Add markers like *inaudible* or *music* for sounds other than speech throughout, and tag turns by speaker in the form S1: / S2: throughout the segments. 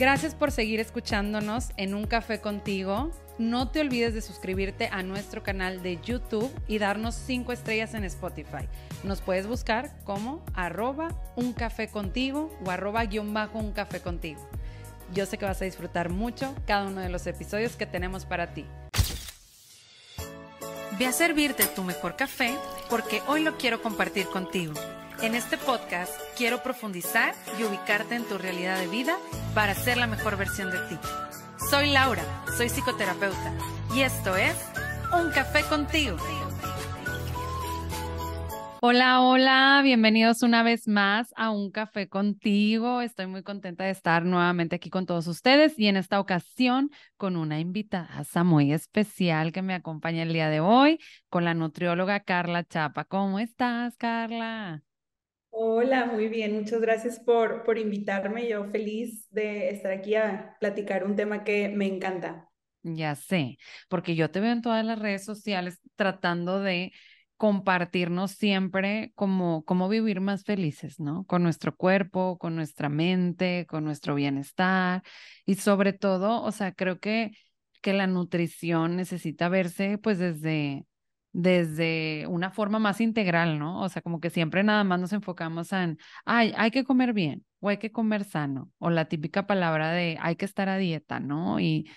S1: Gracias por seguir escuchándonos en Un Café contigo. No te olvides de suscribirte a nuestro canal de YouTube y darnos 5 estrellas en Spotify. Nos puedes buscar como arroba un café contigo o arroba guion bajo un café contigo. Yo sé que vas a disfrutar mucho cada uno de los episodios que tenemos para ti. Ve a servirte tu mejor café porque hoy lo quiero compartir contigo. En este podcast quiero profundizar y ubicarte en tu realidad de vida para ser la mejor versión de ti. Soy Laura, soy psicoterapeuta y esto es Un Café contigo. Hola, hola, bienvenidos una vez más a Un Café contigo. Estoy muy contenta de estar nuevamente aquí con todos ustedes y en esta ocasión con una invitada muy especial que me acompaña el día de hoy, con la nutrióloga Carla Chapa. ¿Cómo estás, Carla?
S2: Hola, muy bien. Muchas gracias por, por invitarme. Yo feliz de estar aquí a platicar un tema que me encanta.
S1: Ya sé, porque yo te veo en todas las redes sociales tratando de compartirnos siempre como cómo vivir más felices, ¿no? Con nuestro cuerpo, con nuestra mente, con nuestro bienestar y sobre todo, o sea, creo que que la nutrición necesita verse pues desde desde una forma más integral, ¿no? O sea, como que siempre nada más nos enfocamos en, ay, hay que comer bien o hay que comer sano, o la típica palabra de hay que estar a dieta, ¿no? Y,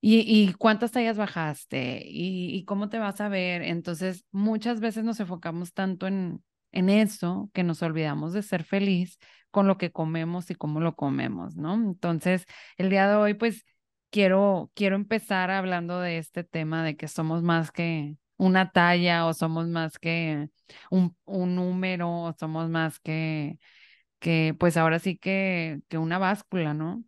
S1: y, y cuántas tallas bajaste y, y, cómo te vas a ver. Entonces, muchas veces nos enfocamos tanto en, en eso que nos olvidamos de ser feliz con lo que comemos y cómo lo comemos, ¿no? Entonces, el día de hoy, pues, quiero, quiero empezar hablando de este tema de que somos más que una talla o somos más que un, un número o somos más que, que, pues ahora sí que, que una báscula, ¿no?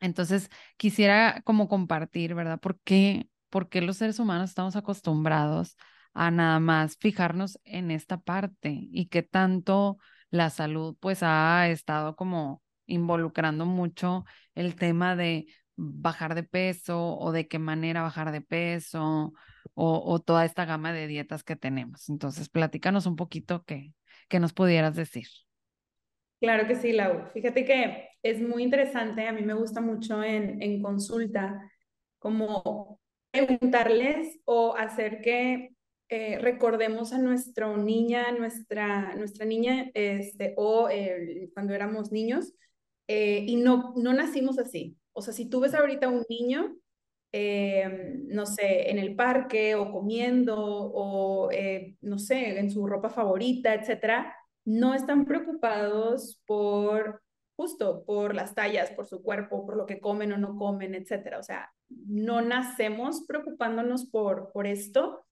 S1: Entonces, quisiera como compartir, ¿verdad? ¿Por qué, ¿Por qué los seres humanos estamos acostumbrados a nada más fijarnos en esta parte y que tanto la salud pues ha estado como involucrando mucho el tema de bajar de peso o de qué manera bajar de peso o, toda esta gama de dietas que tenemos. Entonces, platícanos un poquito qué, nos pudieras decir.
S2: Claro que sí, Lau. Fíjate que es muy interesante, a mí me gusta mucho en, en consulta como preguntarles o hacer que eh, recordemos a nuestra niña, nuestra, nuestra niña, este, o cuando éramos niños, eh, y no, no nacimos así. O sea, si tú ves ahorita un niño, eh, no sé, en el parque o comiendo o, eh, no sé, en su ropa favorita, etcétera, no están preocupados por justo por las tallas, por su cuerpo, por lo que comen o no comen, etcétera. O sea, no nacemos preocupándonos por, por esto.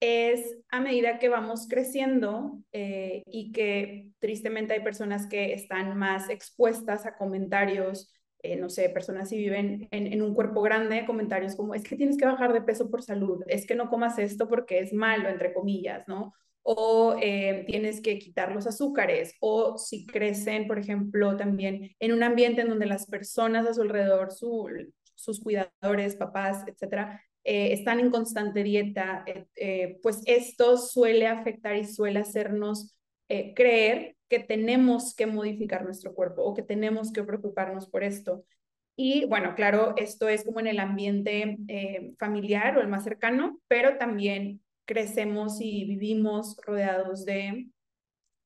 S2: Es a medida que vamos creciendo eh, y que tristemente hay personas que están más expuestas a comentarios eh, no sé, personas si viven en, un cuerpo grande, comentarios como, es que tienes que bajar de peso por salud, es que no comas esto porque es malo, entre comillas, ¿no? O eh, tienes que quitar los azúcares, o si crecen, por ejemplo, también en un ambiente en donde las personas a su alrededor, sus cuidadores, papás, etcétera, eh, están en constante dieta, pues esto suele afectar y suele hacernos creer que tenemos que modificar nuestro cuerpo o que tenemos que preocuparnos por esto. Y bueno, claro, esto es como en el ambiente eh, familiar o el más cercano, pero también crecemos y vivimos rodeados de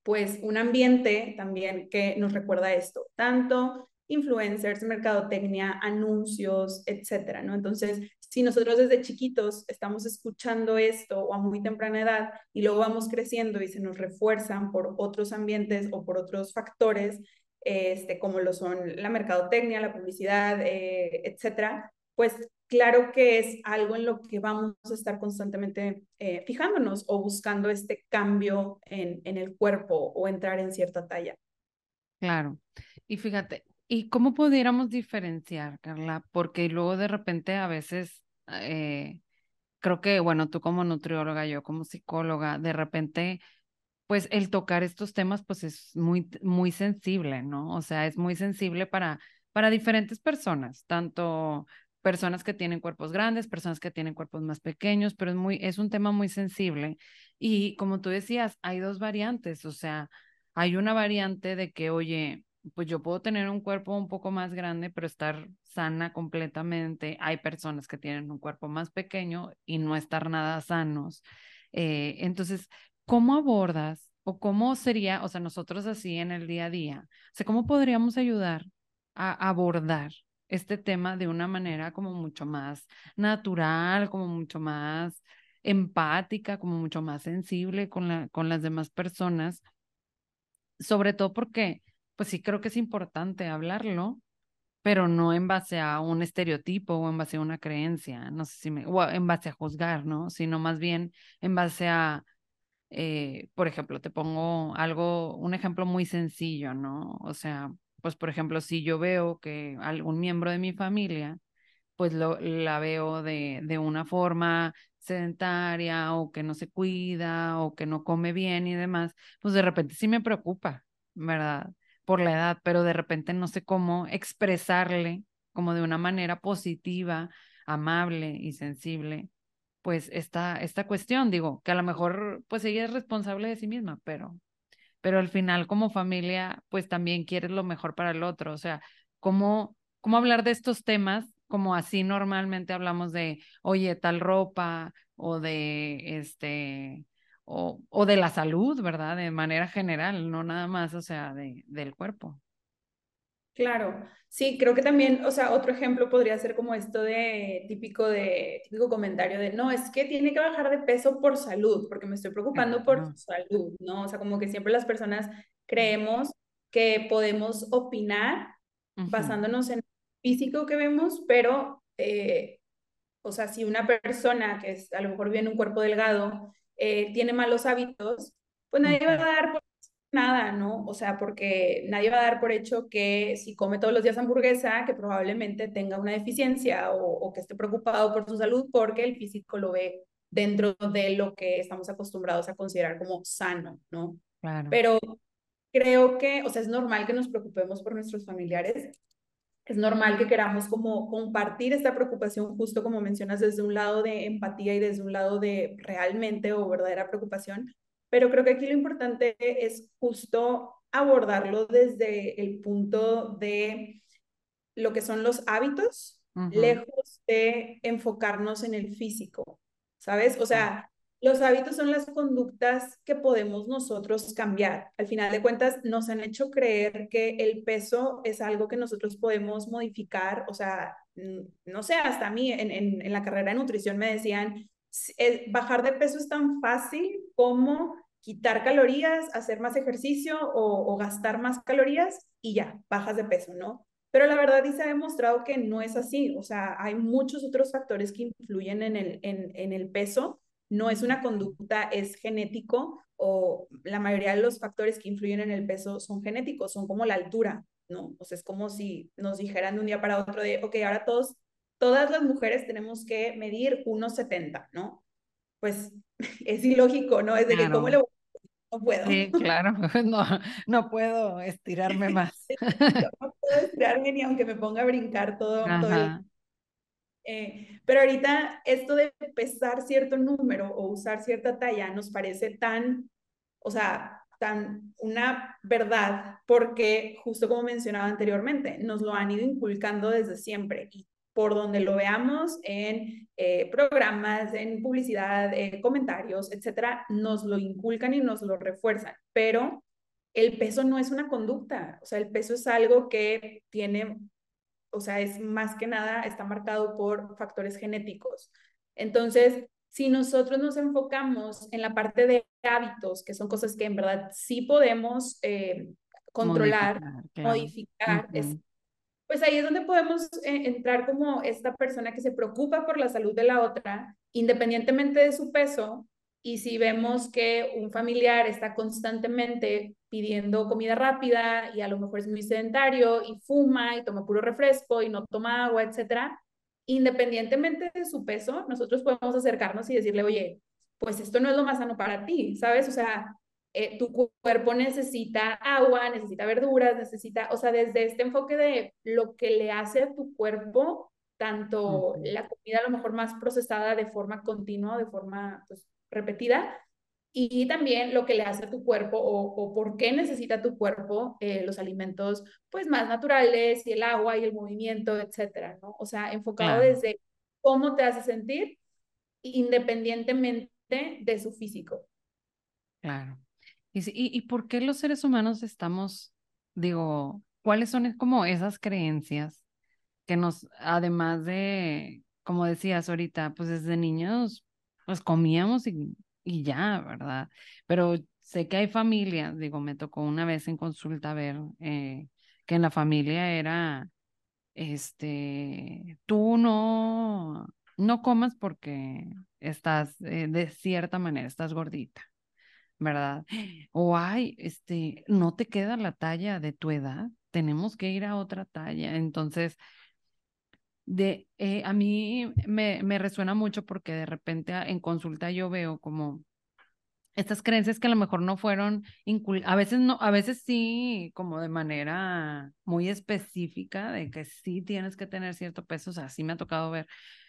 S2: pues un ambiente también que nos recuerda esto, tanto influencers, mercadotecnia, anuncios, etcétera, ¿no? Entonces, si nosotros desde chiquitos estamos escuchando esto o a muy temprana edad y luego vamos creciendo y se nos refuerzan por otros ambientes o por otros factores, este, como lo son la mercadotecnia, la publicidad, eh, etcétera, pues claro que es algo en lo que vamos a estar constantemente eh, fijándonos o buscando este cambio en, en el cuerpo o entrar en cierta talla.
S1: Claro. Y fíjate, ¿y cómo pudiéramos diferenciar, Carla? Porque luego de repente a veces eh, creo que, bueno, tú como nutrióloga, yo como psicóloga, de repente, pues el tocar estos temas, pues es muy, muy sensible, ¿no? O sea, es muy sensible para, para diferentes personas, tanto personas que tienen cuerpos grandes, personas que tienen cuerpos más pequeños, pero muy, es un tema muy sensible. Y como tú decías, hay dos variantes, o sea, hay una variante de que, oye, pues yo puedo tener un cuerpo un poco más grande, pero estar sana completamente. Hay personas que tienen un cuerpo más pequeño y no estar nada sanos. Eh, entonces, ¿cómo abordas o cómo sería, o sea, nosotros así en el día a día, o sea, cómo podríamos ayudar a abordar este tema de una manera como mucho más natural, como mucho más empática, como mucho más sensible con, la, con las demás personas, sobre todo porque, pues sí creo que es importante hablarlo, pero no en base a un estereotipo o en base a una creencia, no sé si me, o en base a juzgar, ¿no? Sino más bien en base a, eh, por ejemplo, te pongo algo, un ejemplo muy sencillo, ¿no? O sea, pues por ejemplo, si yo veo que algún miembro de mi familia, pues lo, la veo de, de una forma sedentaria o que no se cuida o que no come bien y demás, pues de repente sí me preocupa, ¿verdad? Por la edad, pero de repente no sé cómo expresarle como de una manera positiva, amable y sensible, pues esta, esta cuestión, digo, que a lo mejor pues ella es responsable de sí misma, pero pero al final como familia, pues también quieres lo mejor para el otro. O sea, ¿cómo, cómo hablar de estos temas como así normalmente hablamos de, oye, tal ropa o de este, o, o de la salud, ¿verdad? De manera general, no nada más, o sea, de, del cuerpo.
S2: Claro, sí, creo que también, o sea, otro ejemplo podría ser como esto de típico de típico comentario de, no, es que tiene que bajar de peso por salud, porque me estoy preocupando por su salud, ¿no? O sea, como que siempre las personas creemos que podemos opinar basándonos en el físico que vemos, pero, eh, o sea, si una persona que es, a lo mejor viene un cuerpo delgado eh, tiene malos hábitos, pues nadie va a dar por nada, ¿no? O sea, porque nadie va a dar por hecho que si come todos los días hamburguesa, que probablemente tenga una deficiencia o, que esté preocupado por su salud porque el físico lo ve dentro de lo que estamos acostumbrados a considerar como sano, ¿no? Claro. Pero creo que, o sea, es normal que nos preocupemos por nuestros familiares. Es normal que queramos como compartir esta preocupación, justo como mencionas, desde un lado de empatía y desde un lado de realmente o verdadera preocupación, pero creo que aquí lo importante es justo abordarlo desde el punto de lo que son los hábitos, lejos de enfocarnos en el físico, ¿sabes? O sea, los hábitos son las conductas que podemos nosotros cambiar. Al final de cuentas, nos han hecho creer que el peso es algo que nosotros podemos modificar. O sea, no sé, hasta a mí en, en, la carrera de nutrición me decían, bajar de peso es tan fácil como quitar calorías, hacer más ejercicio o, gastar más calorías y ya, bajas de peso, ¿no? Pero la verdad y se ha demostrado que no es así, o sea, hay muchos otros factores que influyen en el, en, en el peso, no es una conducta, es genético o la mayoría de los factores que influyen en el peso son genéticos, son como la altura, ¿no? O sea, es como si nos dijeran de un día para otro de, ok, ahora todos, todas las mujeres tenemos que medir 1,70, ¿no? Pues *laughs* es ilógico, ¿no? Es de que cómo le voy no puedo.
S1: Sí, claro, *laughs* no, no puedo estirarme *laughs* más.
S2: no puedo estirarme ni aunque me ponga a brincar todo. todo eh, pero ahorita esto de pesar cierto número o usar cierta talla nos parece tan, o sea, tan una verdad porque justo como mencionaba anteriormente, nos lo han ido inculcando desde siempre y por donde lo veamos en eh, programas, en publicidad, en comentarios, etcétera, nos lo inculcan y nos lo refuerzan. Pero el peso no es una conducta, o sea, el peso es algo que tiene, o sea, es más que nada, está marcado por factores genéticos. Entonces, si nosotros nos enfocamos en la parte de hábitos, que son cosas que en verdad sí podemos eh, controlar, modificar, es, pues ahí es donde podemos eh, entrar como esta persona que se preocupa por la salud de la otra, independientemente de su peso, y si vemos que un familiar está constantemente pidiendo comida rápida y a lo mejor es muy sedentario y fuma y toma puro refresco y no toma agua, etcétera, independientemente de su peso, nosotros podemos acercarnos y decirle, oye, pues esto no es lo más sano para ti, ¿sabes? O sea, eh, tu cuerpo necesita agua, necesita verduras, necesita, o sea, desde este enfoque de lo que le hace a tu cuerpo, tanto la comida a lo mejor más procesada de forma continua, de forma pues, repetida, y también lo que le hace a tu cuerpo o, por qué necesita tu cuerpo eh, los alimentos pues más naturales y el agua y el movimiento, etcétera, ¿no? O sea, enfocado desde cómo te hace sentir independientemente de su físico.
S1: Claro. ¿Y, y, y por qué los seres humanos estamos, digo, cuáles son como esas creencias que nos, además de, como decías ahorita, pues desde niños, pues comíamos y y ya, ¿verdad? Pero sé que hay familias, digo, me tocó una vez en consulta ver eh, que en la familia era, este, tú no, no comas porque estás eh, de cierta manera, estás gordita, ¿verdad? O ay, este, no te queda la talla de tu edad, tenemos que ir a otra talla. Entonces, de, eh, a mí me, me, resuena mucho porque de repente en consulta yo veo como estas creencias que a lo mejor no fueron, a veces no, a veces sí, como de manera muy específica, de que sí tienes que tener cierto peso, o sea, sí me ha tocado ver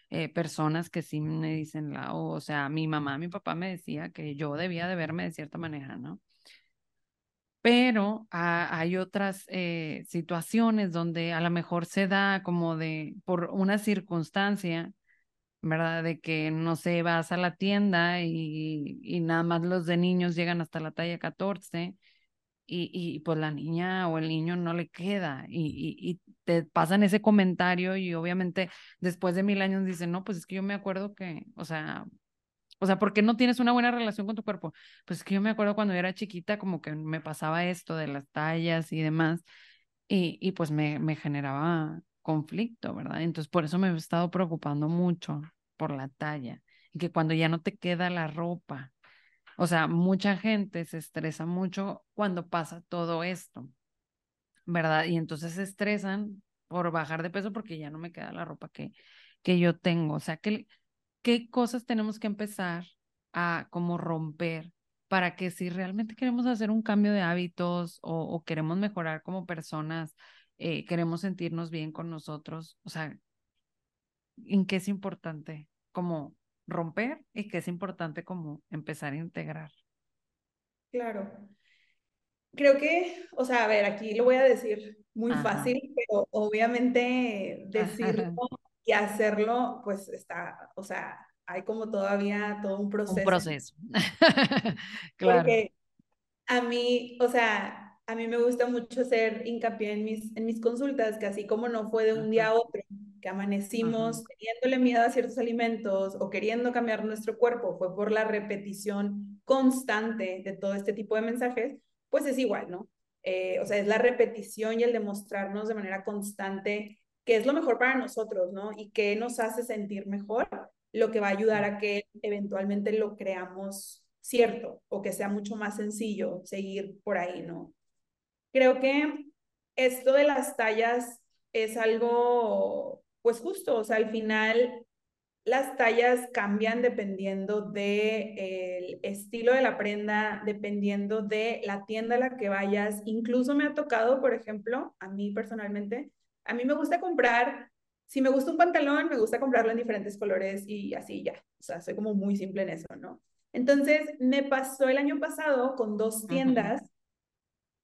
S1: eh, personas que sí me dicen, la, o sea, mi mamá, mi papá me decía que yo debía de verme de cierta manera, ¿no? Pero hay otras eh, situaciones donde a lo mejor se da como de, por una circunstancia, ¿verdad? De que, no sé, vas a la tienda y, y nada más los de niños llegan hasta la talla 14 y, y pues la niña o el niño no le queda y, y, te pasan ese comentario y obviamente después de mil años dicen, no, pues es que yo me acuerdo que, o sea, o sea, ¿por qué no tienes una buena relación con tu cuerpo? Pues es que yo me acuerdo cuando era chiquita, como que me pasaba esto de las tallas y demás, y, y pues me, me generaba conflicto, ¿verdad? Entonces, por eso me he estado preocupando mucho por la talla, y que cuando ya no te queda la ropa, o sea, mucha gente se estresa mucho cuando pasa todo esto, ¿verdad? Y entonces se estresan por bajar de peso porque ya no me queda la ropa que, que yo tengo, o sea, que qué cosas tenemos que empezar a como romper para que si realmente queremos hacer un cambio de hábitos o, queremos mejorar como personas, eh, queremos sentirnos bien con nosotros, o sea, ¿en qué es importante como romper y qué es importante como empezar a integrar?
S2: Claro. Creo que, o sea, a ver, aquí lo voy a decir muy fácil, pero obviamente *laughs* decirlo y hacerlo, pues está, o sea, hay como todavía todo un proceso.
S1: Un proceso. *laughs* claro.
S2: Porque a mí, o sea, a mí me gusta mucho hacer hincapié en mis, en mis consultas, que así como no fue de un día a otro, que amanecimos teniéndole miedo a ciertos alimentos o queriendo cambiar nuestro cuerpo, fue por la repetición constante de todo este tipo de mensajes, pues es igual, ¿no? Eh, o sea, es la repetición y el demostrarnos de manera constante qué es lo mejor para nosotros, ¿no? Y qué nos hace sentir mejor, lo que va a ayudar a que eventualmente lo creamos cierto o que sea mucho más sencillo seguir por ahí, ¿no? Creo que esto de las tallas es algo, pues justo, o sea, al final las tallas cambian dependiendo del el estilo de la prenda, dependiendo de la tienda a la que vayas. Incluso me ha tocado, por ejemplo, a mí personalmente, a mí me gusta comprar, si me gusta un pantalón, me gusta comprarlo en diferentes colores y así ya. O sea, soy como muy simple en eso, ¿no? Entonces, me pasó el año pasado con dos tiendas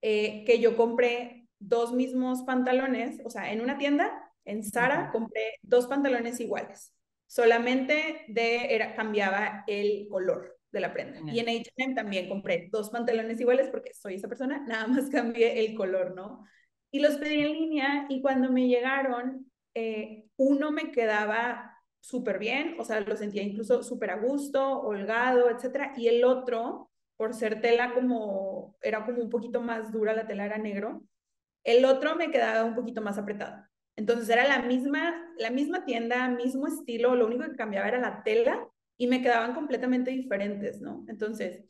S2: eh, que yo compré dos mismos pantalones, o sea, en una tienda, en Sara, compré dos pantalones iguales. Solamente de, era, cambiaba el color de la prenda. Y en H&M también compré dos pantalones iguales porque soy esa persona, nada más cambié el color, ¿no? Y los pedí en línea y cuando me llegaron, eh, uno me quedaba súper bien, o sea, lo sentía incluso súper a gusto, holgado, etcétera, y el otro, por ser tela como, era como un poquito más dura, la tela era negro, el otro me quedaba un poquito más apretado. Entonces era la misma, la misma tienda, mismo estilo, lo único que cambiaba era la tela y me quedaban completamente diferentes, ¿no? Entonces,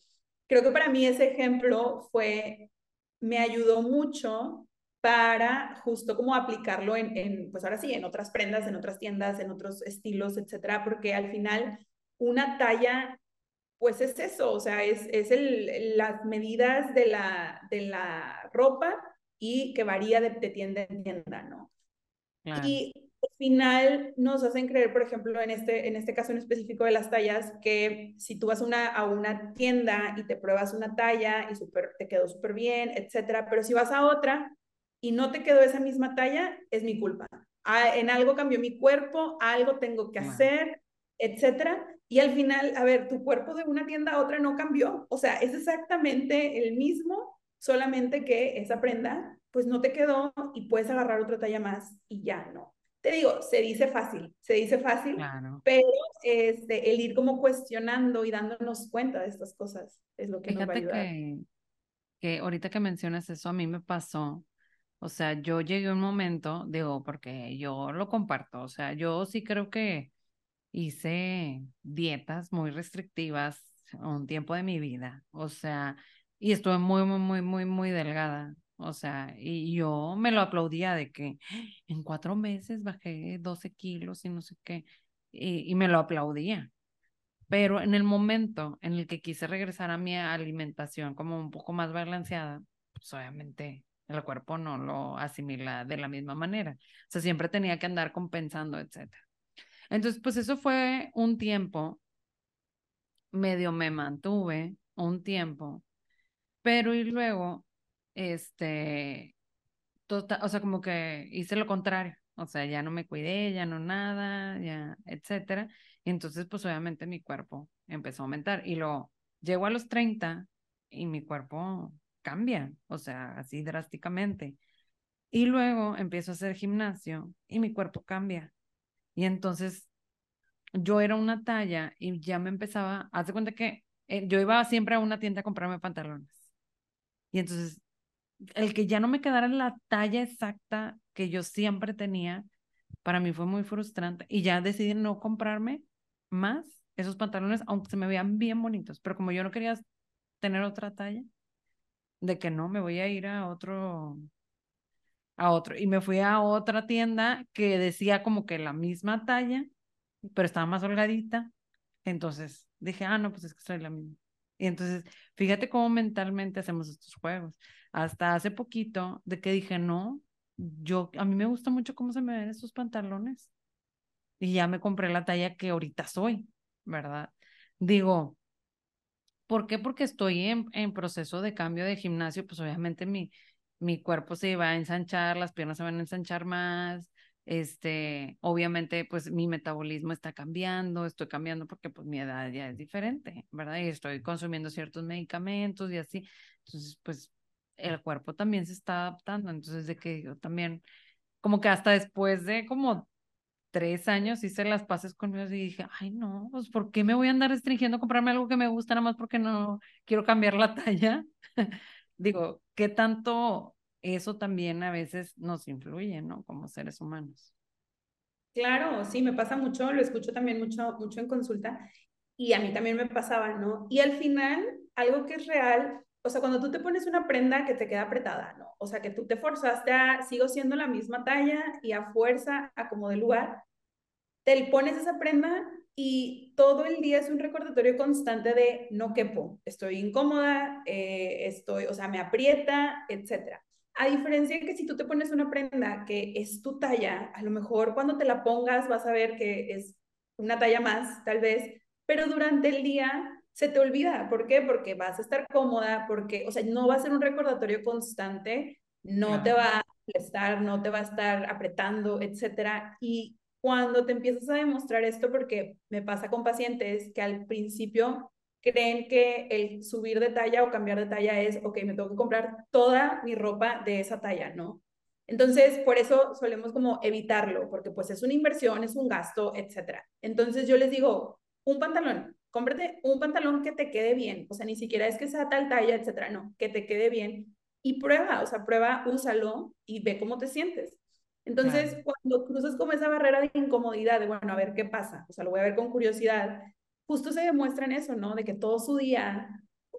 S2: creo que para mí ese ejemplo fue, me ayudó mucho para justo como aplicarlo en, pues ahora sí, en otras prendas, en otras tiendas, en otros estilos, etcétera, porque al final una talla, pues es eso, o sea, es, es el, las medidas de la, de la ropa y que varía de, tienda en tienda, ¿no? Y final nos hacen creer, por ejemplo, en este, en este caso en específico de las tallas, que si tú vas a una, a una tienda y te pruebas una talla y super, te quedó súper bien, etcétera, pero si vas a otra y no te quedó esa misma talla, es mi culpa. Ah, en algo cambió mi cuerpo, algo tengo que hacer, etcétera. Y al final, a ver, tu cuerpo de una tienda a otra no cambió. O sea, es exactamente el mismo, solamente que esa prenda pues no te quedó y puedes agarrar otra talla más y ya no te digo, se dice fácil, se dice fácil, pero este, el ir como cuestionando y dándonos cuenta de estas cosas es lo que nos va a ayudar.
S1: Que, que ahorita que mencionas eso, a mí me pasó, o sea, yo llegué a un momento, digo, porque yo lo comparto, o sea, yo sí creo que hice dietas muy restrictivas un tiempo de mi vida, o sea, y estuve muy, muy, muy, muy, muy delgada. O sea, y yo me lo aplaudía de que en cuatro meses bajé 12 kilos y no sé qué, y, me lo aplaudía. Pero en el momento en el que quise regresar a mi alimentación como un poco más balanceada, pues obviamente el cuerpo no lo asimila de la misma manera. O sea, siempre tenía que andar compensando, etc. Entonces, pues eso fue un tiempo, medio me mantuve un tiempo, pero y luego este, tota, o sea, como que hice lo contrario, o sea, ya no me cuidé, ya no nada, ya, etcétera. Y entonces, pues obviamente mi cuerpo empezó a aumentar y lo llego a los 30 y mi cuerpo cambia, o sea, así drásticamente. Y luego empiezo a hacer gimnasio y mi cuerpo cambia. Y entonces yo era una talla y ya me empezaba, haz de cuenta que eh, yo iba siempre a una tienda a comprarme pantalones. Y entonces el que ya no me quedara la talla exacta que yo siempre tenía, para mí fue muy frustrante y ya decidí no comprarme más esos pantalones, aunque se me vean bien bonitos, pero como yo no quería tener otra talla, de que no, me voy a ir a otro, a otro, y me fui a otra tienda que decía como que la misma talla, pero estaba más holgadita, entonces dije, ah, no, pues es que soy la misma. Y entonces, fíjate cómo mentalmente hacemos estos juegos hasta hace poquito de que dije, no, yo, a mí me gusta mucho cómo se me ven esos pantalones. Y ya me compré la talla que ahorita soy, ¿verdad? Digo, ¿por qué? Porque estoy en, en proceso de cambio de gimnasio, pues obviamente mi, mi cuerpo se va a ensanchar, las piernas se van a ensanchar más, este, obviamente, pues mi metabolismo está cambiando, estoy cambiando porque pues mi edad ya es diferente, ¿verdad? Y estoy consumiendo ciertos medicamentos y así. Entonces, pues el cuerpo también se está adaptando. Entonces, de que yo también, como que hasta después de como tres años hice las paces conmigo y dije, ay, no, pues ¿por qué me voy a andar restringiendo a comprarme algo que me gusta nada más porque no quiero cambiar la talla? *laughs* Digo, ¿qué tanto eso también a veces nos influye, ¿no? Como seres humanos.
S2: Claro, sí, me pasa mucho, lo escucho también mucho, mucho en consulta y a mí también me pasaba, ¿no? Y al final, algo que es real o sea, cuando tú te pones una prenda que te queda apretada, ¿no? O sea, que tú te forzaste a, sigo siendo la misma talla y a fuerza, a como de lugar, te pones esa prenda y todo el día es un recordatorio constante de no quepo, estoy incómoda, eh, estoy, o sea, me aprieta, etcétera. A diferencia de que si tú te pones una prenda que es tu talla, a lo mejor cuando te la pongas vas a ver que es una talla más, tal vez, pero durante el día se te olvida. ¿Por qué? Porque vas a estar cómoda, porque, o sea, no va a ser un recordatorio constante, no te va a estar, no te va a estar apretando, etcétera. Y cuando te empiezas a demostrar esto, porque me pasa con pacientes que al principio creen que el subir de talla o cambiar de talla es, ok, me tengo que comprar toda mi ropa de esa talla, ¿no? Entonces, por eso solemos como evitarlo, porque pues es una inversión, es un gasto, etcétera. Entonces yo les digo, un pantalón, cómprate un pantalón que te quede bien, o sea, ni siquiera es que sea tal talla, etcétera, no, que te quede bien y prueba, o sea, prueba, úsalo y ve cómo te sientes. Entonces, cuando cruzas como esa barrera de incomodidad, de bueno, a ver qué pasa, o sea, lo voy a ver con curiosidad, justo se demuestra en eso, ¿no? De que todo su día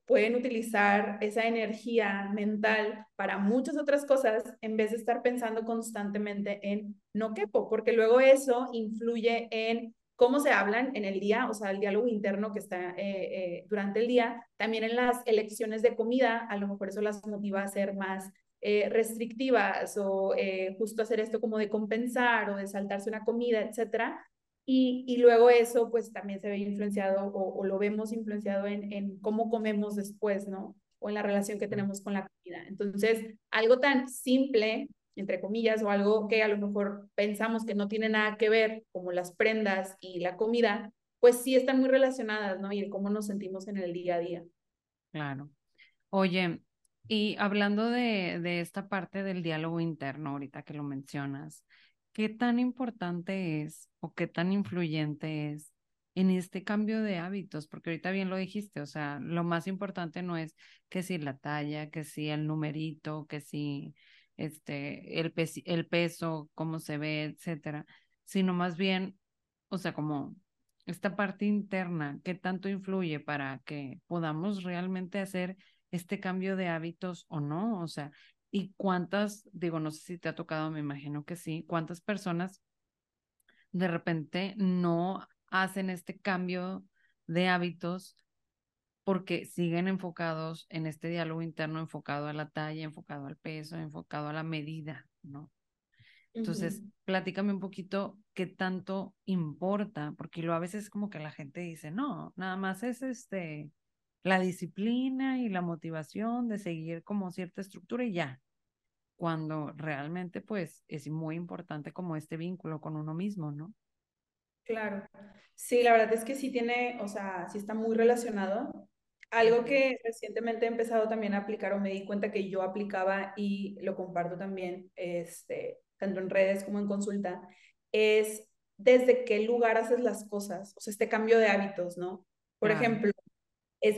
S2: pueden utilizar esa energía mental para muchas otras cosas en vez de estar pensando constantemente en no quepo, porque luego eso influye en cómo se hablan en el día, o sea, el diálogo interno que está eh, eh, durante el día, también en las elecciones de comida, a lo mejor eso las motiva a ser más eh, restrictivas o eh, justo hacer esto como de compensar o de saltarse una comida, etcétera. Y, y luego eso pues también se ve influenciado o, o lo vemos influenciado en, en, cómo comemos después, ¿no? O en la relación que tenemos con la comida. Entonces, algo tan simple, entre comillas, o algo que a lo mejor pensamos que no tiene nada que ver, como las prendas y la comida, pues sí están muy relacionadas, ¿no? Y el cómo nos sentimos en el día a día.
S1: Claro. Oye, y hablando de, de esta parte del diálogo interno, ahorita que lo mencionas, ¿qué tan importante es o qué tan influyente es en este cambio de hábitos? Porque ahorita bien lo dijiste, o sea, lo más importante no es que si la talla, que si el numerito, que si este, el, el peso, cómo se ve, etcétera, sino más bien, o sea, como esta parte interna, qué tanto influye para que podamos realmente hacer este cambio de hábitos o no, o sea, y cuántas, digo, no sé si te ha tocado, me imagino que sí, cuántas personas de repente no hacen este cambio de hábitos porque siguen enfocados en este diálogo interno, enfocado a la talla, enfocado al peso, enfocado a la medida, ¿no? Entonces, platícame un poquito qué tanto importa, porque lo a veces como que la gente dice, no, nada más es este, la disciplina y la motivación de seguir como cierta estructura y ya, cuando realmente pues es muy importante como este vínculo con uno mismo, ¿no?
S2: Claro, sí, la verdad es que sí tiene, o sea, sí está muy relacionado. Algo que recientemente he empezado también a aplicar o me di cuenta que yo aplicaba y lo comparto también, este, tanto en redes como en consulta, es desde qué lugar haces las cosas, o sea, este cambio de hábitos, ¿no? Por ejemplo, es,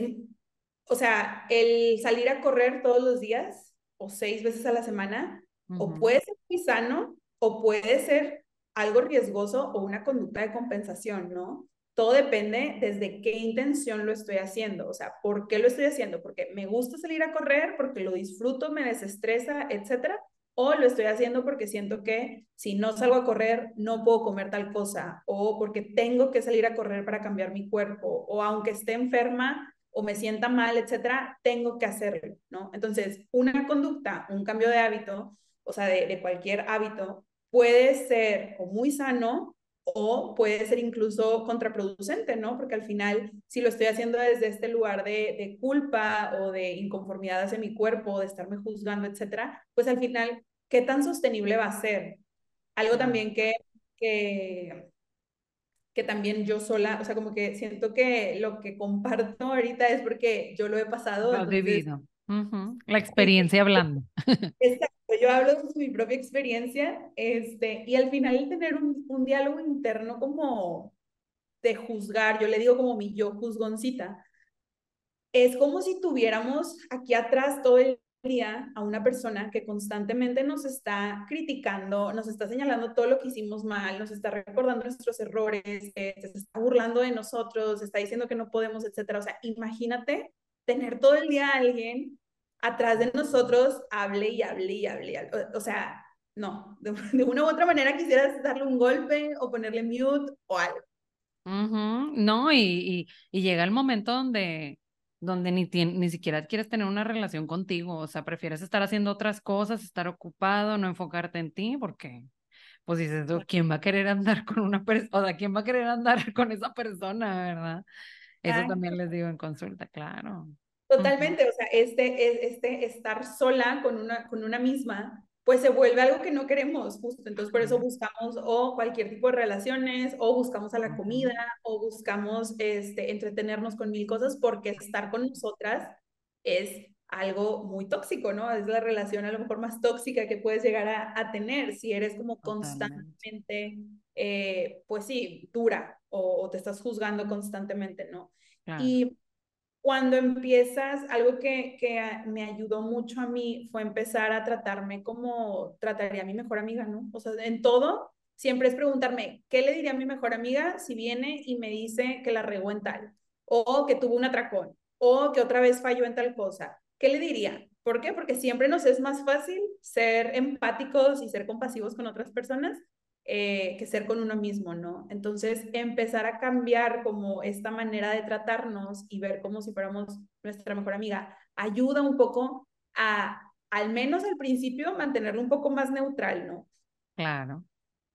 S2: o sea, el salir a correr todos los días o seis veces a la semana, o puede ser muy sano, o puede ser algo riesgoso o una conducta de compensación, ¿no? Todo depende desde qué intención lo estoy haciendo, o sea, ¿por qué lo estoy haciendo? Porque me gusta salir a correr, porque lo disfruto, me desestresa, etcétera, o lo estoy haciendo porque siento que si no salgo a correr no puedo comer tal cosa, o porque tengo que salir a correr para cambiar mi cuerpo, o aunque esté enferma o me sienta mal, etcétera, tengo que hacerlo, ¿no? Entonces, una conducta, un cambio de hábito, o sea, de, cualquier hábito, puede ser muy sano o puede ser incluso contraproducente, ¿no? Porque al final, si lo estoy haciendo desde este lugar de, de, culpa o de inconformidad hacia mi cuerpo, de estarme juzgando, etcétera, pues al final, ¿qué tan sostenible va a ser? Algo también que, que, que también yo sola, o sea, como que siento que lo que comparto ahorita es porque yo lo he pasado.
S1: Lo entonces, vivido. Uh -huh. La experiencia hablando.
S2: Exacto, yo hablo de mi propia experiencia, este, y al final tener un, un diálogo interno como de juzgar, yo le digo como mi yo juzgoncita, es como si tuviéramos aquí atrás todo el a una persona que constantemente nos está criticando, nos está señalando todo lo que hicimos mal, nos está recordando nuestros errores, se está burlando de nosotros, está diciendo que no podemos, etcétera. O sea, imagínate tener todo el día a alguien atrás de nosotros, hable y hable y hable. O, o sea, no, de, de, una u otra manera quisieras darle un golpe o ponerle mute o algo.
S1: Uh -huh. No, y, y, y llega el momento donde donde ni, ni siquiera quieres tener una relación contigo, o sea, prefieres estar haciendo otras cosas, estar ocupado, no enfocarte en ti, porque, pues dices, ¿quién va a querer andar con una persona? O sea, ¿quién va a querer andar *laughs* con esa persona, verdad? Eso Ay. también les digo en consulta, claro.
S2: Totalmente, uh -huh. o sea, este, este estar sola con una, con una misma, pues se vuelve algo que no queremos, justo. Entonces, por eso buscamos o cualquier tipo de relaciones, o buscamos a la comida, o buscamos este, entretenernos con mil cosas, porque estar con nosotras es algo muy tóxico, ¿no? Es la relación a lo mejor más tóxica que puedes llegar a, a tener si eres como constantemente, eh, pues sí, dura o, o, te estás juzgando constantemente, ¿no? Claro. Y cuando empiezas, algo que, que, me ayudó mucho a mí fue empezar a tratarme como trataría a mi mejor amiga, ¿no? O sea, en todo, siempre es preguntarme, ¿qué le diría a mi mejor amiga si viene y me dice que la regó en tal? O que tuvo un atracón, o que otra vez falló en tal cosa. ¿Qué le diría? ¿Por qué? Porque siempre nos es más fácil ser empáticos y ser compasivos con otras personas eh, que ser con uno mismo, ¿no? Entonces, empezar a cambiar como esta manera de tratarnos y ver como si fuéramos nuestra mejor amiga, ayuda un poco a, al menos al principio, mantenerlo un poco más neutral, ¿no?
S1: Claro,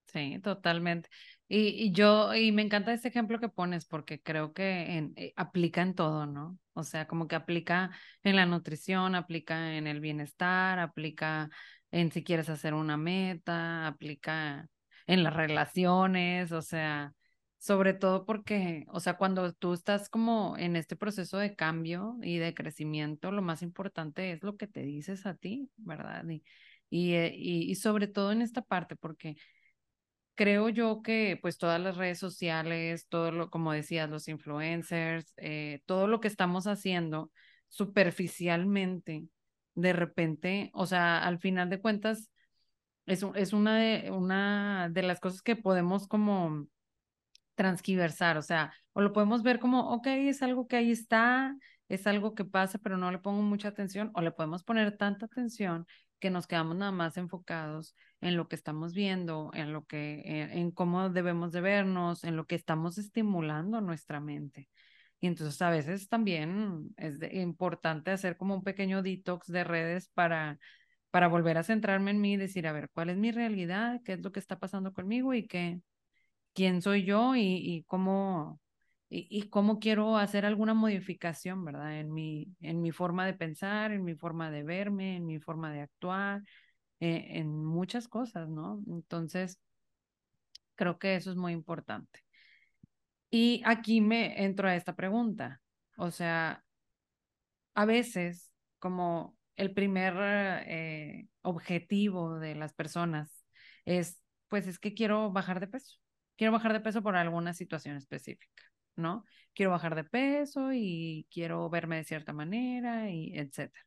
S1: sí, totalmente. Y, yo, y me encanta este ejemplo que pones porque creo que eh, aplica en todo, ¿no? O sea, como que aplica en la nutrición, aplica en el bienestar, aplica en si quieres hacer una meta, aplica en las relaciones, o sea, sobre todo porque, o sea, cuando tú estás como en este proceso de cambio y de crecimiento, lo más importante es lo que te dices a ti, ¿verdad? Y, y, eh, y, sobre todo en esta parte, porque creo yo que pues todas las redes sociales, todo lo, como decías, los influencers, eh, todo lo que estamos haciendo superficialmente, de repente, o sea, al final de cuentas, es, es una, de, una de las cosas que podemos como transquiversar, o sea, o lo podemos ver como, ok, es algo que ahí está, es algo que pasa, pero no le pongo mucha atención, o le podemos poner tanta atención que nos quedamos nada más enfocados en lo que estamos viendo, en lo que, en, cómo debemos de vernos, en lo que estamos estimulando nuestra mente. Y entonces a veces también es importante hacer como un pequeño detox de redes para, para volver a centrarme en mí y decir, a ver, ¿cuál es mi realidad? ¿Qué es lo que está pasando conmigo? Y qué, quién soy yo y, cómo, y, cómo quiero hacer alguna modificación, ¿verdad? En mi, en mi forma de pensar, en mi forma de verme, en mi forma de actuar, eh, en muchas cosas, ¿no? Entonces, creo que eso es muy importante. Y aquí me entro a esta pregunta. O sea, a veces, como el primer eh, objetivo de las personas es, pues es que quiero bajar de peso quiero bajar de peso por alguna situación específica, ¿no? Quiero bajar de peso y quiero verme de cierta manera y etcétera.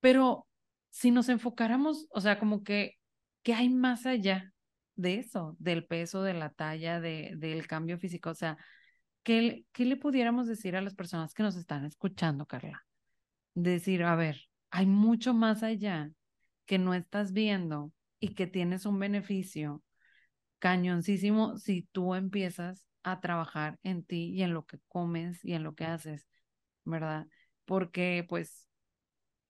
S1: Pero si nos enfocáramos, o sea, como que, ¿qué hay más allá de eso, del peso, de la talla, de, del cambio físico? O sea, ¿qué, ¿qué le pudiéramos decir a las personas que nos están escuchando, Carla? Decir, a ver, hay mucho más allá que no estás viendo y que tienes un beneficio cañoncísimo si tú empiezas a trabajar en ti y en lo que comes y en lo que haces, ¿verdad? Porque pues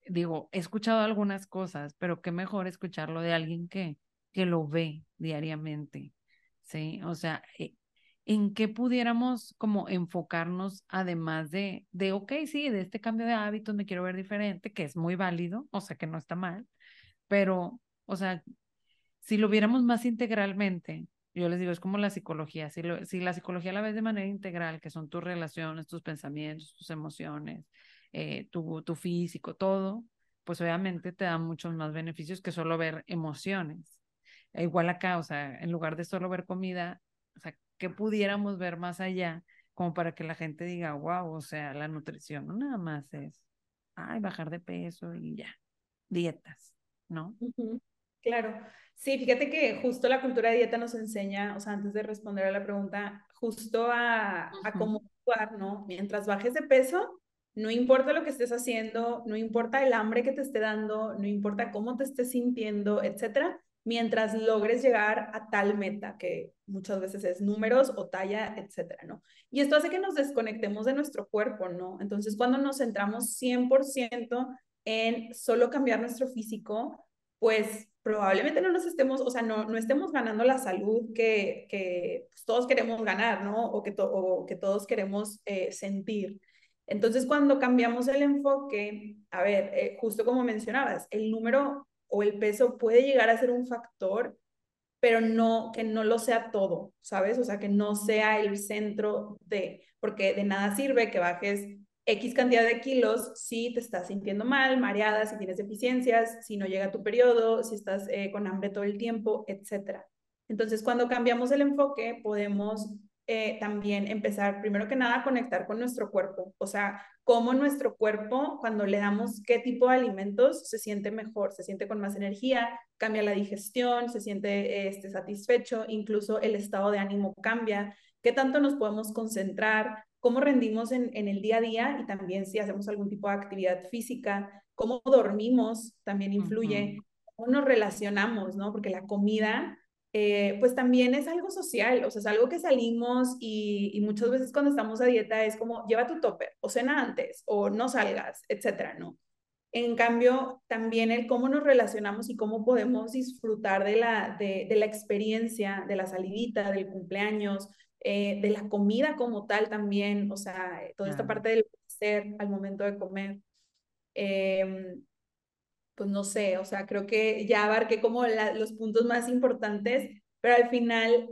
S1: digo, he escuchado algunas cosas, pero qué mejor escucharlo de alguien que, que lo ve diariamente, ¿sí? O sea, eh, ¿en qué pudiéramos como enfocarnos además de, de, ok, sí, de este cambio de hábitos me quiero ver diferente, que es muy válido, o sea, que no está mal, pero, o sea, si lo viéramos más integralmente, yo les digo, es como la psicología, si, si la psicología la ves de manera integral, que son tus relaciones, tus pensamientos, tus emociones, eh, tu, tu físico, todo, pues obviamente te da muchos más beneficios que solo ver emociones. E igual acá, o sea, en lugar de solo ver comida, o sea, que pudiéramos ver más allá, como para que la gente diga, wow, o sea, la nutrición no nada más es, ay, bajar de peso y ya, dietas, ¿no?
S2: Claro, sí, fíjate que justo la cultura de dieta nos enseña, o sea, antes de responder a la pregunta, justo a, a cómo actuar, ¿no? Mientras bajes de peso, no importa lo que estés haciendo, no importa el hambre que te esté dando, no importa cómo te estés sintiendo, etcétera, mientras logres llegar a tal meta, que muchas veces es números o talla, etcétera, ¿no? Y esto hace que nos desconectemos de nuestro cuerpo, ¿no? Entonces, cuando nos centramos 100% en solo cambiar nuestro físico, pues probablemente no nos estemos, o sea, no, no estemos ganando la salud que, que pues, todos queremos ganar, ¿no? O que, o que todos queremos eh, sentir. Entonces, cuando cambiamos el enfoque, a ver, eh, justo como mencionabas, el número o el peso puede llegar a ser un factor, pero no que no lo sea todo, ¿sabes? O sea, que no sea el centro de, porque de nada sirve que bajes X cantidad de kilos si te estás sintiendo mal, mareada, si tienes deficiencias, si no llega tu periodo, si estás eh, con hambre todo el tiempo, etc. Entonces, cuando cambiamos el enfoque, podemos eh, también empezar, primero que nada, a conectar con nuestro cuerpo. O sea, cómo nuestro cuerpo, cuando le damos qué tipo de alimentos, se siente mejor, se siente con más energía, cambia la digestión, se siente este, satisfecho, incluso el estado de ánimo cambia, qué tanto nos podemos concentrar, cómo rendimos en, el día a día y también si hacemos algún tipo de actividad física, cómo dormimos también influye, cómo nos relacionamos, ¿no? Porque la comida, eh, pues también es algo social, o sea, es algo que salimos y, y, muchas veces cuando estamos a dieta es como, lleva tu topper, o cena antes, o no salgas, etcétera, ¿no? En cambio, también el cómo nos relacionamos y cómo podemos disfrutar de la, de, de la experiencia, de la salidita, del cumpleaños, eh, de la comida como tal también, o sea, toda esta parte del ser al momento de comer. Eh, pues no sé, o sea, creo que ya abarqué como la, los puntos más importantes, pero al final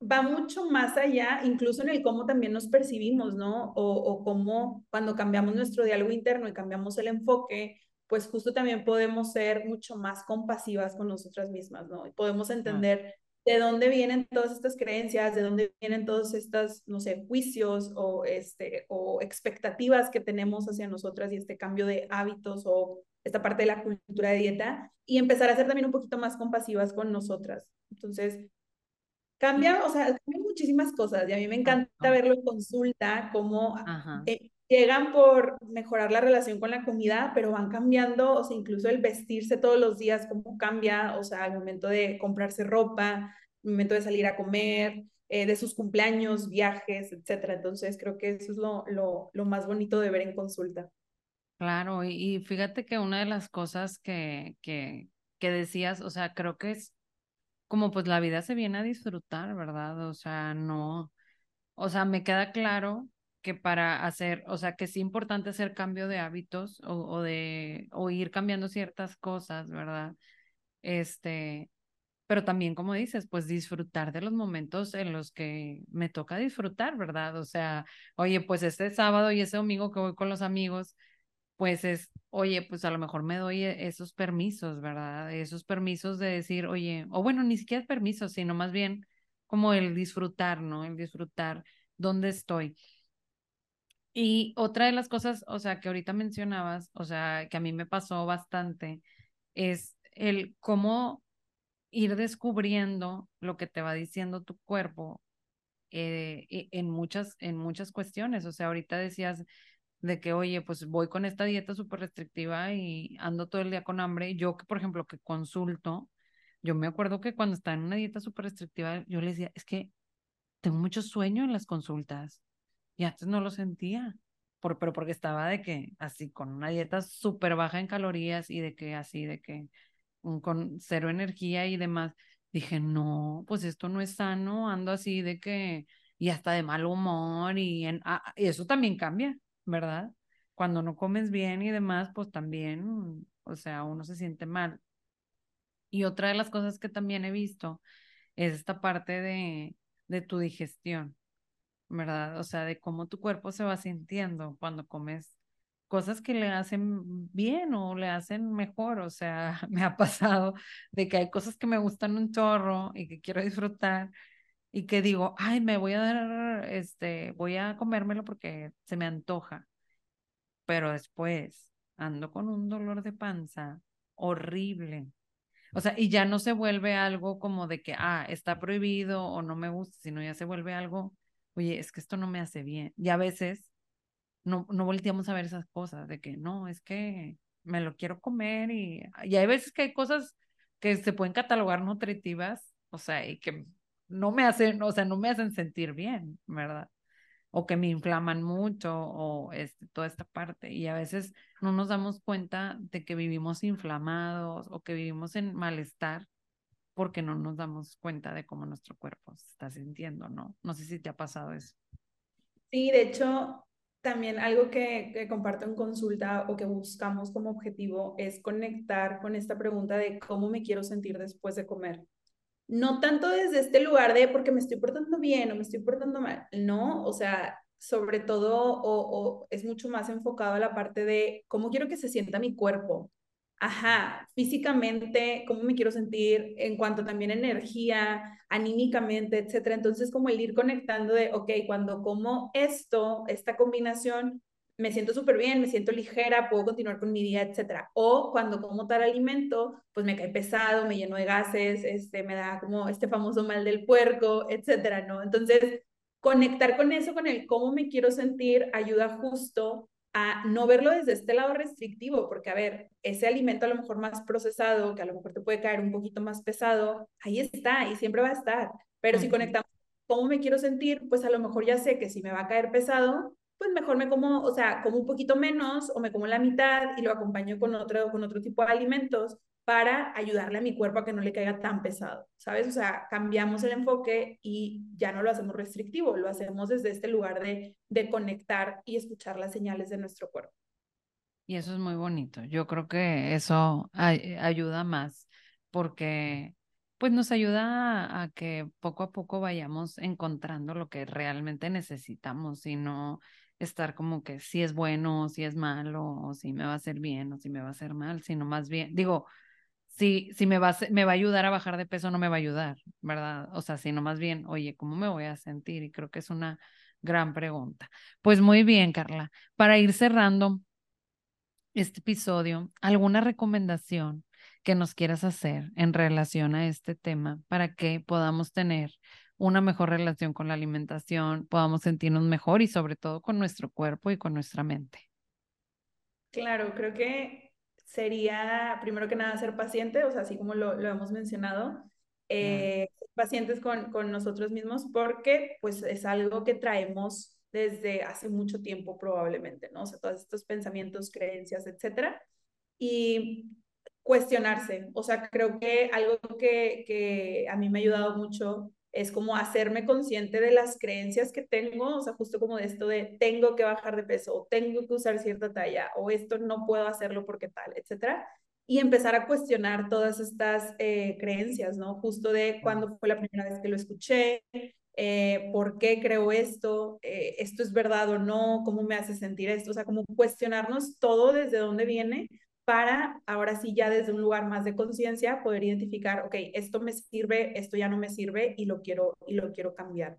S2: va mucho más allá, incluso en el cómo también nos percibimos, ¿no? O, o cómo cuando cambiamos nuestro diálogo interno y cambiamos el enfoque, pues justo también podemos ser mucho más compasivas con nosotras mismas, ¿no? Y podemos entender de dónde vienen todas estas creencias, de dónde vienen todos estos, no sé, juicios o, este, o expectativas que tenemos hacia nosotras y este cambio de hábitos o esta parte de la cultura de dieta y empezar a ser también un poquito más compasivas con nosotras. Entonces, cambia, o sea, cambian muchísimas cosas y a mí me encanta verlo en consulta, cómo eh, llegan por mejorar la relación con la comida, pero van cambiando, o sea, incluso el vestirse todos los días, cómo cambia, o sea, al momento de comprarse ropa, al momento de salir a comer, eh, de sus cumpleaños, viajes, etcétera. Entonces, creo que eso es lo, lo, lo más bonito de ver en consulta.
S1: Claro, y, fíjate que una de las cosas que, que, que decías, o sea, creo que es como pues la vida se viene a disfrutar, ¿verdad? O sea, no, o sea, me queda claro que para hacer, o sea, que es importante hacer cambio de hábitos o, o de, o ir cambiando ciertas cosas, ¿verdad? Este, pero también, como dices, pues disfrutar de los momentos en los que me toca disfrutar, ¿verdad? O sea, oye, pues este sábado y ese domingo que voy con los amigos, pues es, oye, pues a lo mejor me doy e, esos permisos, ¿verdad? Esos permisos de decir, oye, o bueno, ni siquiera permisos, sino más bien como el disfrutar, ¿no? El disfrutar dónde estoy. Y otra de las cosas, o sea, que ahorita mencionabas, o sea, que a mí me pasó bastante, es el cómo ir descubriendo lo que te va diciendo tu cuerpo eh, e, en muchas, en muchas cuestiones. O sea, ahorita decías, de que, oye, pues voy con esta dieta súper restrictiva y ando todo el día con hambre. Yo, que por ejemplo, que consulto, yo me acuerdo que cuando estaba en una dieta súper restrictiva, yo le decía, es que tengo mucho sueño en las consultas. Y antes no lo sentía, por, pero porque estaba de que así, con una dieta súper baja en calorías y de que así, de que con cero energía y demás. Dije, no, pues esto no es sano, ando así de que, y hasta de mal humor y, ah, y eso también cambia. ¿Verdad? Cuando no comes bien y demás, pues también, o sea, uno se siente mal. Y otra de las cosas que también he visto es esta parte de, de tu digestión, ¿verdad? O sea, de cómo tu cuerpo se va sintiendo cuando comes cosas que le hacen bien o le hacen mejor. O sea, *laughs* me ha pasado de que hay cosas que me gustan un chorro y que quiero disfrutar y que digo, ay, me voy a dar, este, voy a comérmelo porque se me antoja. Pero después ando con un dolor de panza horrible. O sea, y ya no se vuelve algo como de que, ah, está prohibido o no me gusta, sino ya se vuelve algo, oye, es que esto no me hace bien. Y a veces no, no volteamos a ver esas cosas, de que no, es que me lo quiero comer y, y hay veces que hay cosas que se pueden catalogar nutritivas, o sea, y que no me hacen, o sea, no me hacen sentir bien, ¿verdad? O que me inflaman mucho o este, toda esta parte. Y a veces no nos damos cuenta de que vivimos inflamados o que vivimos en malestar porque no nos damos cuenta de cómo nuestro cuerpo se está sintiendo, ¿no? No sé si te ha pasado eso.
S2: Sí, de hecho, también algo que, que, comparto en consulta o que buscamos como objetivo es conectar con esta pregunta de cómo me quiero sentir después de comer no tanto desde este lugar de porque me estoy portando bien o me estoy portando mal, no, o sea, sobre todo o, es mucho más enfocado a la parte de cómo quiero que se sienta mi cuerpo. Ajá, físicamente, cómo me quiero sentir en cuanto también energía, anímicamente, etcétera. Entonces, como el ir conectando de, ok, cuando como esto, esta combinación, me siento súper bien, me siento ligera, puedo continuar con mi día, etcétera. O cuando como tal alimento, pues me cae pesado, me lleno de gases, este, me da como este famoso mal del puerco, etcétera, ¿no? Entonces, conectar con eso, con el cómo me quiero sentir, ayuda justo a no verlo desde este lado restrictivo, porque a ver, ese alimento a lo mejor más procesado, que a lo mejor te puede caer un poquito más pesado, ahí está y siempre va a estar. Pero si conectamos cómo me quiero sentir, pues a lo mejor ya sé que si me va a caer pesado, pues mejor me como, o sea, como un poquito menos o me como la mitad y lo acompaño con otro, con otro tipo de alimentos para ayudarle a mi cuerpo a que no le caiga tan pesado, ¿sabes? O sea, cambiamos el enfoque y ya no lo hacemos restrictivo, lo hacemos desde este lugar de, de conectar y escuchar las señales de nuestro cuerpo.
S1: Y eso es muy bonito. Yo creo que eso ayuda más porque pues nos ayuda a, que poco a poco vayamos encontrando lo que realmente necesitamos y no estar como que si es bueno, si es malo, o si me va a hacer bien, o si me va a hacer mal, sino más bien, digo, si, si me, va a, me va a ayudar a bajar de peso, no me va a ayudar, ¿verdad? O sea, sino más bien, oye, ¿cómo me voy a sentir? Y creo que es una gran pregunta. Pues muy bien, Carla. Para ir cerrando este episodio, ¿alguna recomendación que nos quieras hacer en relación a este tema para que podamos tener una mejor relación con la alimentación, podamos sentirnos mejor y sobre todo con nuestro cuerpo y con nuestra mente.
S2: Claro, creo que sería primero que nada ser paciente, o sea, así como lo, lo hemos mencionado, eh, pacientes con, con nosotros mismos porque pues es algo que traemos desde hace mucho tiempo probablemente, ¿no? O sea, todos estos pensamientos, creencias, etcétera. Y cuestionarse. O sea, creo que algo que, que a mí me ha ayudado mucho es como hacerme consciente de las creencias que tengo, o sea, justo como de esto de tengo que bajar de peso, o tengo que usar cierta talla, o esto no puedo hacerlo porque tal, etcétera. Y empezar a cuestionar todas estas eh, creencias, ¿no? Justo de cuándo fue la primera vez que lo escuché, eh, por qué creo esto, eh, esto es verdad o no, cómo me hace sentir esto, o sea, como cuestionarnos todo desde dónde viene para ahora sí ya desde un lugar más de conciencia poder identificar, ok, esto me sirve, esto ya no me sirve y lo quiero, y lo quiero cambiar.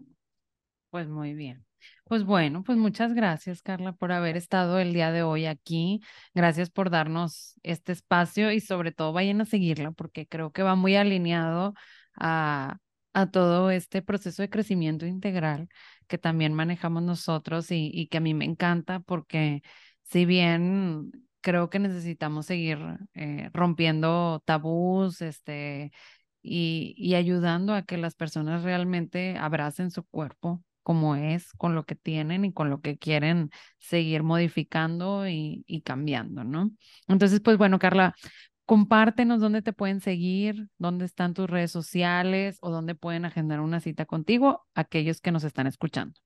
S1: Pues muy bien. Pues bueno, pues muchas gracias, Carla, por haber estado el día de hoy aquí. Gracias por darnos este espacio y sobre todo vayan a seguirla porque creo que va muy alineado a, a todo este proceso de crecimiento integral que también manejamos nosotros y, y que a mí me encanta porque si bien creo que necesitamos seguir eh, rompiendo tabús, este, y, y, ayudando a que las personas realmente abracen su cuerpo como es, con lo que tienen y con lo que quieren seguir modificando y, y cambiando, ¿no? Entonces, pues bueno, Carla, compártenos dónde te pueden seguir, dónde están tus redes sociales o dónde pueden agendar una cita contigo, aquellos que nos están escuchando.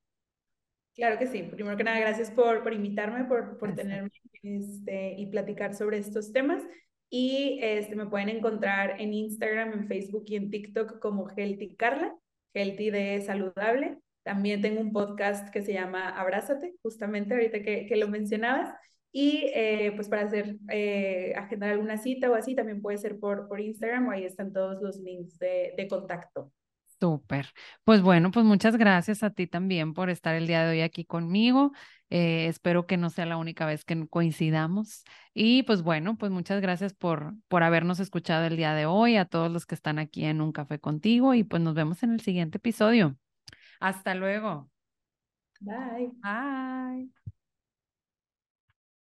S2: Claro que sí. Primero que nada, gracias por, por invitarme, por, por tenerme este, y platicar sobre estos temas. Y este, me pueden encontrar en Instagram, en Facebook y en TikTok como Healthy Carla, Healthy de saludable. También tengo un podcast que se llama Abrázate, justamente ahorita que, que lo mencionabas. Y eh, pues para hacer, eh, agendar alguna cita o así, también puede ser por, por Instagram o ahí están todos los links de, de contacto.
S1: Súper. Pues bueno, pues muchas gracias a ti también por estar el día de hoy aquí conmigo. Eh, espero que no sea la única vez que coincidamos. Y pues bueno, pues muchas gracias por, por habernos escuchado el día de hoy, a todos los que están aquí en Un Café contigo y pues nos vemos en el siguiente episodio. Hasta luego.
S2: Bye.
S1: Bye.